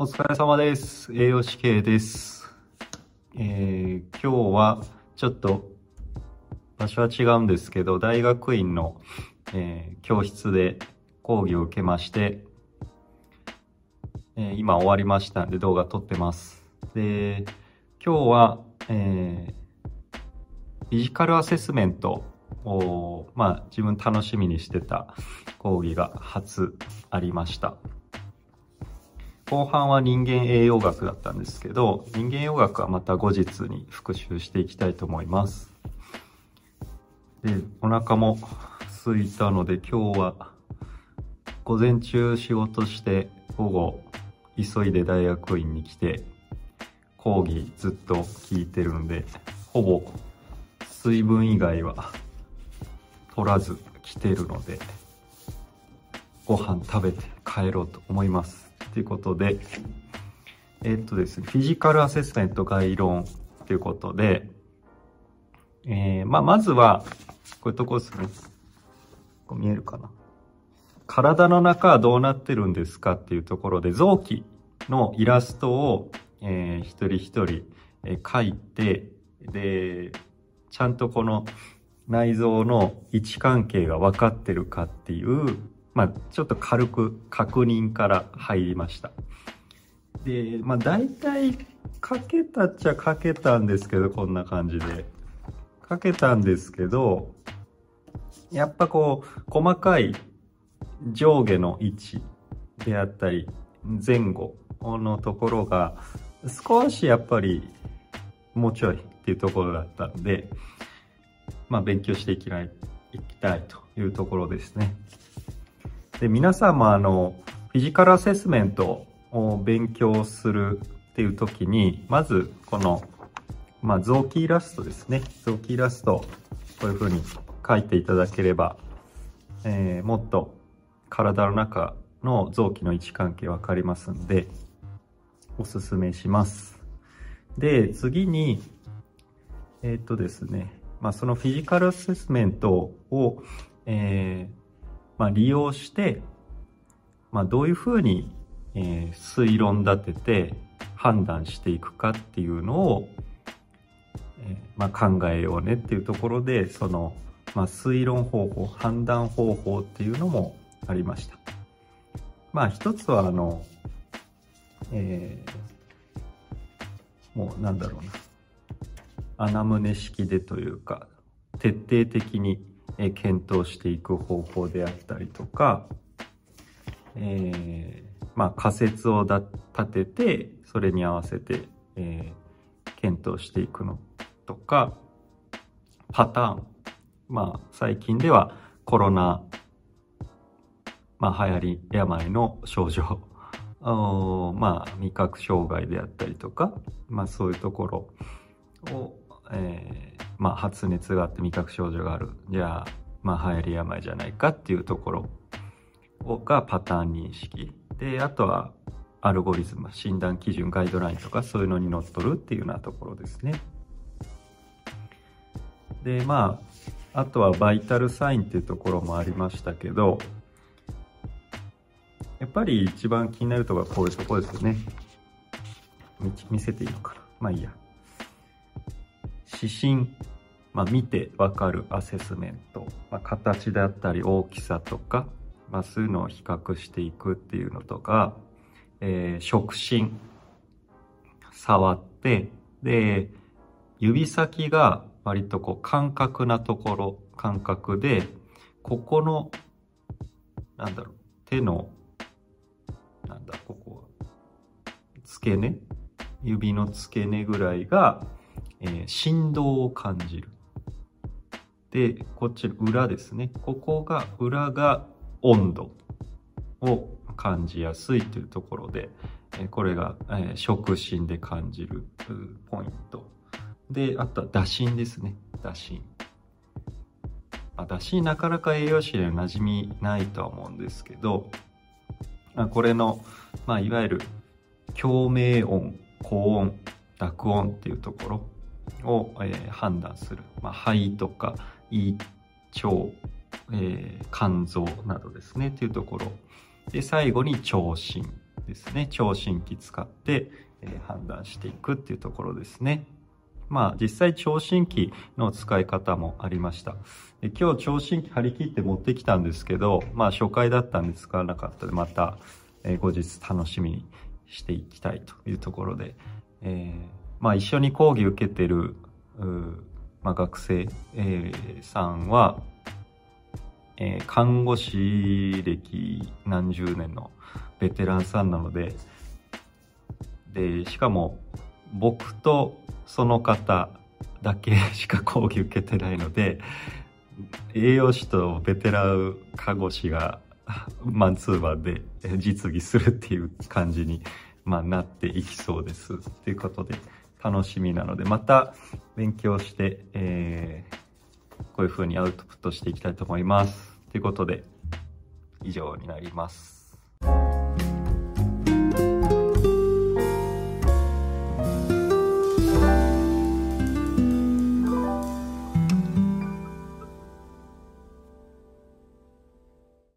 お疲れ様です。栄養士系です。えー今日はちょっと場所は違うんですけど、大学院の、えー教室で講義を受けまして、えー今終わりましたんで動画撮ってます。で、今日は、えーフィジカルアセスメントを、まあ自分楽しみにしてた講義が初ありました。後半は人間栄養学だったんですけど、人間栄養学はまた後日に復習していきたいと思います。で、お腹も空いたので今日は午前中仕事して午後急いで大学院に来て講義ずっと聞いてるんで、ほぼ水分以外は取らず来てるので、ご飯食べて帰ろうと思います。ということで、えっとですね、フィジカルアセスメント概論ということで、えー、まあ、まずは、こういうとこですね。こう見えるかな。体の中はどうなってるんですかっていうところで、臓器のイラストを、えー一人一人、えー描いて、で、ちゃんとこの内臓の位置関係が分かってるかっていう、まあ、ちょっと軽く確認から入りました。で、まあ、大体書けたっちゃ書けたんですけど、こんな感じで。書けたんですけど、やっぱこう、細かい上下の位置であったり、前後のところが、少しやっぱり、もうちょいっていうところだったんで、まあ、勉強していきない、いきたいというところですね。で、皆さんもあの、フィジカルアセスメントを勉強するっていう時に、まずこの、まあ、臓器イラストですね。臓器イラスト、こういう風に書いていただければ、えーもっと体の中の臓器の位置関係わかりますんで、おすすめします。で、次に、えーっとですね、まあ、そのフィジカルアセスメントを、えーまあ、利用して、まあ、どういうふうに、えー推論立てて判断していくかっていうのを、えーまあ、考えようねっていうところで、その、まあ、推論方法、判断方法っていうのもありました。まあ、一つは、あの、えーもうなんだろうな。アナムネ式でというか、徹底的にえ検討していく方法であったりとか、えーまあ仮説を立てて、それに合わせて、えー検討していくのとか、パターン。まあ最近ではコロナ、まあ流行り病の症状、まあ味覚障害であったりとか、まあそういうところを、えーまあ、発熱があって味覚症状がある。じゃあ、まあ、流行り病じゃないかっていうところをがパターン認識。で、あとは、アルゴリズム、診断基準、ガイドラインとかそういうのにのっとるっていうようなところですね。で、まあ、あとはバイタルサインっていうところもありましたけど、やっぱり一番気になるところはこういうとこですよね。見見せていいのかなまあいいや。指針、まあ、見てわかるアセスメント、まあ、形であったり大きさとか、まあ、そういうのを比較していくっていうのとか、えー触診、触って、で、指先が割とこう感覚なところ、感覚で、ここの、なんだろう、手の、なんだ、ここは、付け根？指の付け根ぐらいが、えー振動を感じる。で、こっち裏ですね。ここが、裏が温度を感じやすいというところで、これが、触診で感じるポイント。で、あとは打診ですね。打診。あ、打診なかなか栄養士には馴染みないとは思うんですけど、これの、まあ、いわゆる共鳴音、高音、濁音っていうところを、えー判断する。まあ、肺とか胃、腸、えー肝臓などですね、というところ。で、最後に聴診。ですね。聴診器使って、えー、判断していくっていうところですね。まあ実際聴診器の使い方もありました。で今日聴診器張り切って持ってきたんですけど、まあ初回だったんで使わなかったで、また、えー、後日楽しみにしていきたいというところで、えー、まあ一緒に講義受けてる、まあ、学生、えー、さんは、えー、看護師歴何十年のベテランさんなので、で、しかも僕とその方だけ しか講義受けてないので、栄養士とベテラン看護師が マンツーマンで実技するっていう感じに、まあ、なっていきそうです。ということで、楽しみなので、また勉強して、えー、こういう風にアウトプットしていきたいと思います。ということで、以上になります。